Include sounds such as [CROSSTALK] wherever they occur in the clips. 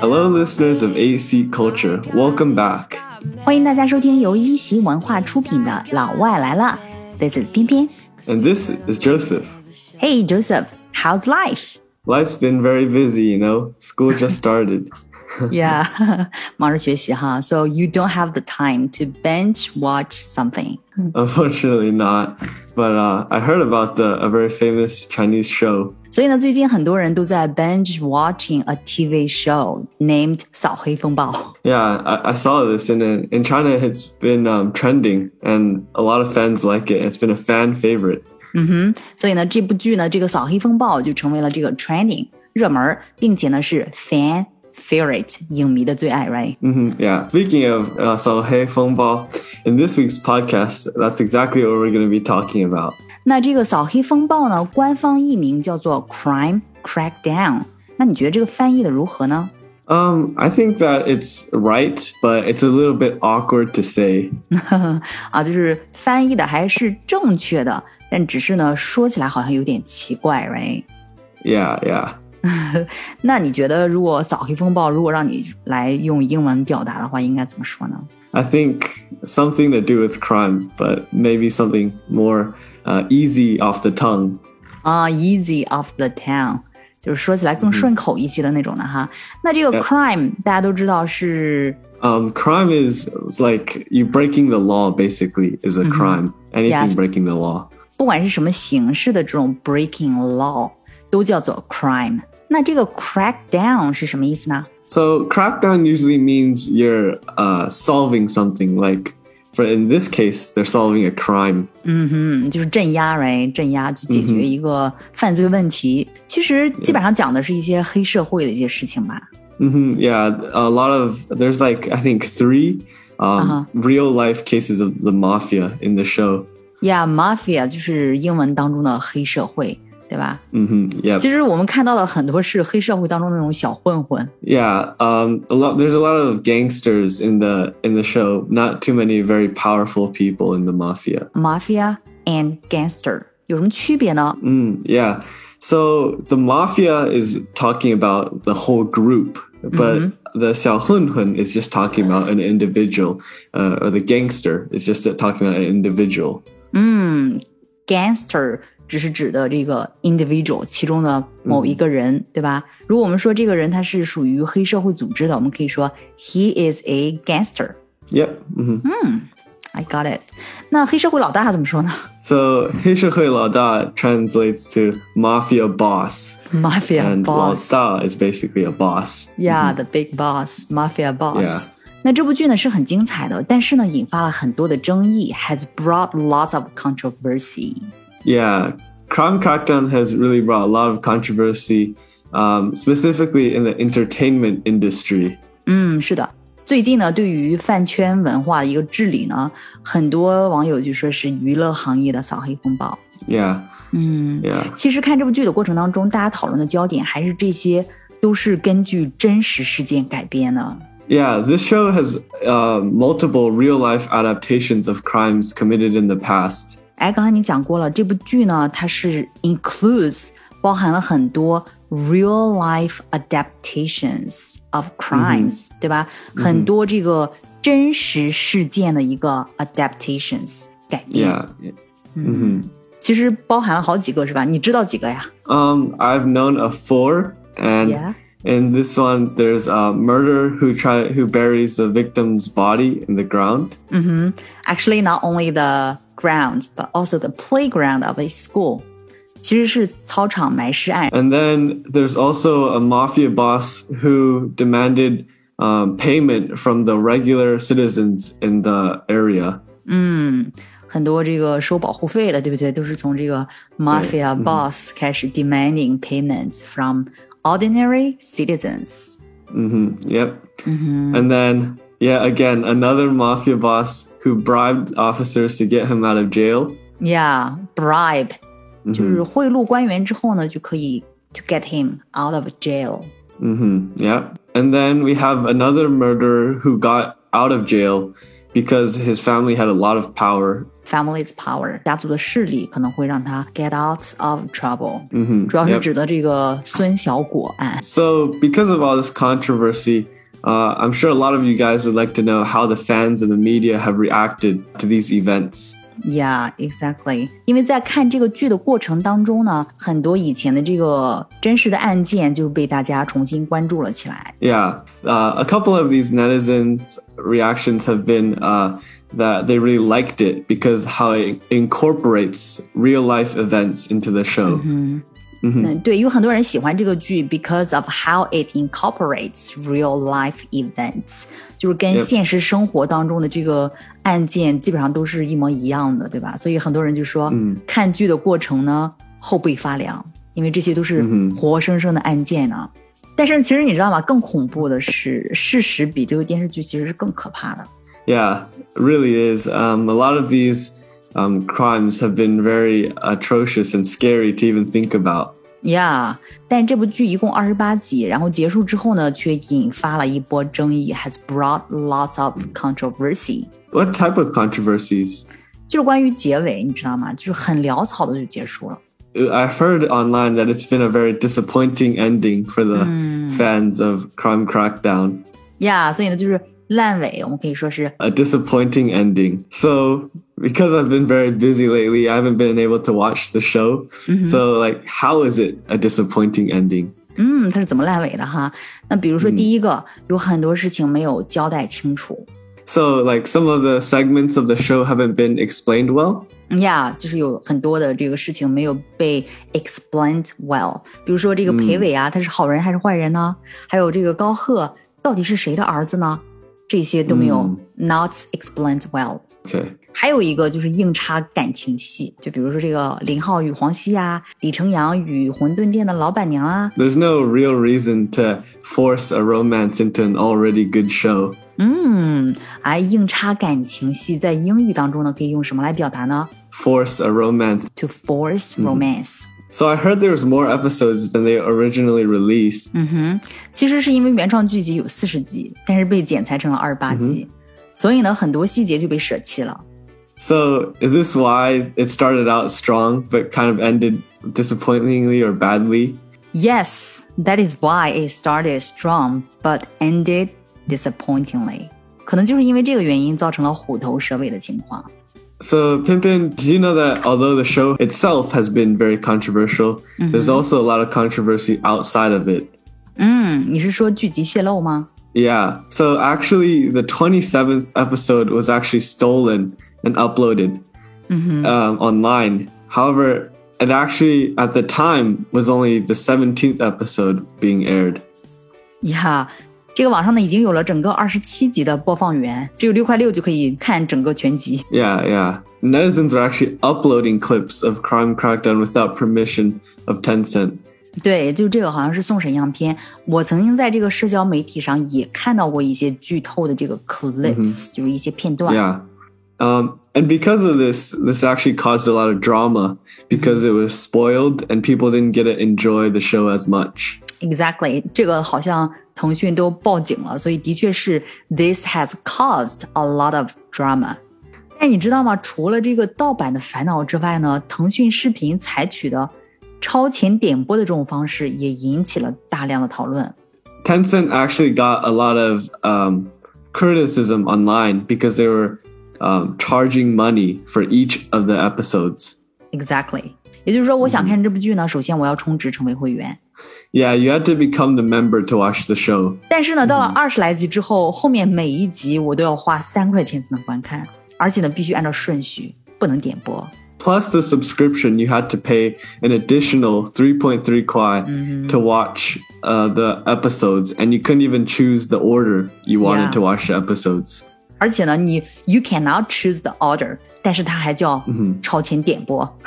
Hello, listeners of AC Culture. Welcome back. 欢迎大家收听由一席文化出品的《老外来了》。This is 翩翩。And this is Joseph. Hey, Joseph. How's life? Life's been very busy, you know. School just started. [LAUGHS] Yeah，忙着学习哈，So you don't have the time to binge watch something. [LAUGHS] Unfortunately, not. But uh, I heard about the a very famous Chinese show. 所以呢，最近很多人都在 binge watching a TV show named 扫黑风暴。 Yeah, I, I saw this, and in, in China, it's been um, trending, and a lot of fans like it. It's been a fan favorite. 所以呢，这部剧呢，这个扫黑风暴就成为了这个 trending 热门儿，并且呢是 fan favorite 影迷的最爱，right? Mm yeah. Speaking of uh, Saohei Fengbao, in this week's podcast, that's exactly what we're going to be talking about. Crime Crackdown。那你觉得这个翻译的如何呢？um, I think that it's right, but it's a little bit awkward to say. [LAUGHS] Yeah, yeah. [LAUGHS] 那你觉得如果扫黑风暴如果让你来用英文表达的话，应该怎么说呢？ I think something to do with crime, but maybe something more uh, easy off the tongue. 啊，easy off the tongue，就是说起来更顺口一些的那种的哈。那这个 Yeah. crime 大家都知道是 Um, crime is it's like you breaking the law. Basically, is a crime. Anything Yeah. breaking the law. 不管是什么形式的这种 breaking law，都叫做 crime。 那这个 crackdown 是什么意思呢？ So crackdown usually means you're uh, solving something. Like for in this case, they're solving a crime. 嗯，就是镇压，right？镇压去解决一个犯罪问题。其实基本上讲的是一些黑社会的一些事情吧。 hmm yeah, a lot of there's like I think 3 um, real life cases of the mafia in the show. Yeah，mafia 就是英文当中的黑社会， 对吧？ hmm yeah, 其实我们看到的很多是黑社会当中那种小混混。 yeah. Um, a lot. There's a lot of gangsters in the in the show. Not too many very powerful people in the mafia. Mafia and gangster 有什么区别呢？ Mm, yeah. So the mafia is talking about the whole group, but the xiaohunhun is just talking about an individual, uh, or the gangster is just talking about an individual. 嗯，gangster 只是指的这个 individual 其中的某一个人，对吧？如果我们说这个人他是属于黑社会组织的，我们可以说 he is a gangster。 Yep. hmm I got it。那黑社会老大怎么说呢 So 黑社会老大 translates to mafia boss, ？Mafia and boss。 lao da is basically a boss. Yeah, the big boss, mafia boss. Yeah. 那这部剧呢是很精彩的，但是呢引发了很多的争议，has brought lots of controversy。 Yeah, Crime Crackdown has really brought a lot of controversy, um, specifically in the entertainment industry. 嗯，是的。最近呢，对于饭圈文化的一个治理呢，很多网友就说是娱乐行业的扫黑风暴。 Yeah, 嗯， yeah. 其实看这部剧的过程当中，大家讨论的焦点还是这些都是根据真实事件改编的。 Yeah, this show has uh, multiple real life adaptations of crimes committed in the past. 哎，刚才你讲过了，这部剧呢，它是 includes 包含了很多 real life adaptations of crimes，、对吧？很多这个真实事件的一个 adaptations 改编。 Yeah. hmm 其实包含了好几个是吧？你知道几个呀 Um, I've known of four, and Yeah. in this one, there's a murderer who try who buries the victim's body in the ground. ？Actually, not only the ground, but also the playground of a school，其实是操场埋尸案。 And then there's also a mafia boss who demanded um, payment from the regular citizens in the area. 很多这个收保护费的，对不对？都是从这个 mafia boss 开始 demanding payments from ordinary citizens。 hmm Yep. And then, yeah, again, another mafia boss who bribed officers to get him out of jail. Yeah, bribe，、就是贿赂官员之后呢，就可以 to get him out of jail。 hmm Yeah. And then we have another murderer who got out of jail because his family had a lot of power. family's power，家族的势力可能会让他 get out of trouble。嗯哼，主要是指的这个孙小果案。So because of all this controversy. Uh, I'm sure a lot of you guys would like to know how the fans and the media have reacted to these events. Yeah, exactly. 因为在看这个剧的过程当中呢，很多以前的这个真实的案件就被大家重新关注了起来。Yeah, uh, a couple of these netizens' reactions have been uh, that they really liked it because how it incorporates real life events into the show. Mm-hmm. 嗯，对，有很多人喜欢这个剧，because of how it incorporates real life events，就是跟现实生活当中的这个案件基本上都是一模一样的，对吧？所以很多人就说，嗯，看剧的过程呢后背发凉，因为这些都是活生生的案件呢。但是其实你知道吗？更恐怖的是，事实比这个电视剧其实是更可怕的。Yeah, really is. Um, a lot of these um, crimes have been very atrocious and scary to even think about. Yeah，但这部剧一共二十八集，然后结束之后呢，却引发了一波争议，has brought lots of controversy. What type of controversies? 就是关于结尾，你知道吗？就是很潦草的就结束了。I've heard online that it's been a very disappointing ending for the fans of Crime Crackdown. Yeah，所以呢，就是 烂尾，我们可以说是 a disappointing ending. So because I've been very busy lately, I haven't been able to watch the show. Mm-hmm. So like, how is it a disappointing ending? 嗯，它是怎么烂尾的哈？那比如说第一个，嗯、有很多事情没有交代清楚。So like some of the segments of the show haven't been explained well. Yeah，就是有很多的这个事情没有被 explained well。比如说这个裴伟啊，他是好人还是坏人呢？还有这个高贺到底是谁的儿子呢？ 这些都没有 not explained well。Okay. 还有一个就是硬插感情戏，就比如说这个林浩与黄西啊，李成阳与馄饨店的老板娘啊。There's no real reason to force a romance into an already good show. 嗯，哎，硬插感情戏在英语当中呢，可以用什么来表达呢？Force a romance. To force romance. So I heard there was more episodes than they originally released. 嗯哼，其实是因为原创剧集有四十集，但是被剪裁成了二十八集，所以呢，很多细节就被舍弃了。So is this why it started out strong but kind of ended disappointingly or badly? Yes, that is why it started strong but ended disappointingly. 可能就是因为这个原因造成了虎头蛇尾的情况。 So, Pianpian, did you know that although the show itself has been very controversial, mm-hmm. there's also a lot of controversy outside of it? Yeah. So, actually, the 27th episode was actually stolen and uploaded mm-hmm. um, online. However, it actually, at the time, was only the 17th episode being aired. Yeah. 这个网上呢已经有了整个二十七集的播放源，只有六块六就可以看整个全集。Yeah, yeah. Netizens are actually uploading clips of Crime Crackdown without permission of Tencent. 对，就这个好像是送审样片。我曾经在这个社交媒体上也看到过一些剧透的这个 clips，、嗯、就是一些片段。Yeah. Um, and because of this, this actually caused a lot of drama because it was spoiled and people didn't get to enjoy the show as much. Exactly，这个好像腾讯都报警了，所以的确是 this has caused a lot of drama。但你知道吗？除了这个盗版的烦恼之外呢，腾讯视频采取的超前点播的这种方式也引起了大量的讨论。Tencent actually got a lot of um, criticism online because they were um, charging money for each of the episodes. Exactly. 也就是说，我想看这部剧呢，首先我要充值成为会员。 Yeah, you had to become the member to watch the show. 但是呢，到了二十来集之后，后面每一集我都要花三块钱才能观看，而且呢，必须按照顺序，不能点播。Plus the subscription, you had to pay an additional 3.3 kwai mm-hmm. to watch uh, the episodes, and you couldn't even choose the order you wanted yeah. to watch the episodes. 而且呢，你 you cannot choose the order，但是它还叫超前点播。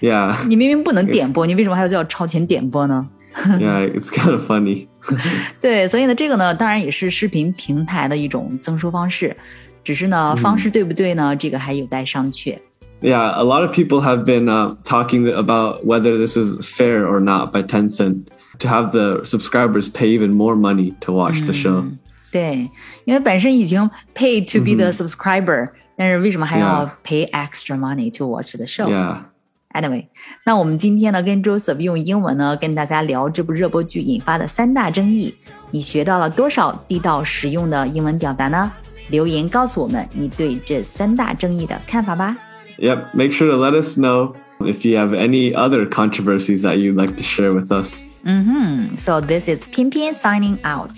yeah，你明明不能点播，你为什么还要叫超前点播呢 [LAUGHS] [LAUGHS] [LAUGHS] ？yeah, it's kind of funny. [LAUGHS] 对，所以呢，这个呢，当然也是视频平台的一种增收方式，只是呢，方式对不对呢？这个还有待商榷。Yeah, a lot of people have been uh, talking about whether this is fair or not by Tencent to have the subscribers pay even more money to watch the show. 对，因为本身已经 pay to be the subscriber，、 但是为什么还要 pay extra money to watch the show? Anyway，那我们今天呢，跟 Joseph 用英文呢跟大家聊这部热播剧引发的三大争议。你学到了多少地道实用的英文表达呢？留言告诉我们你对这三大争议的看法吧。Yep, make sure to let us know if you have any other controversies that you'd like to share with us. Mm-hmm. So this is Pianpian signing out.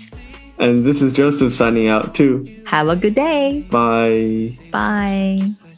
And this is Joseph signing out too. Have a good day. Bye. Bye.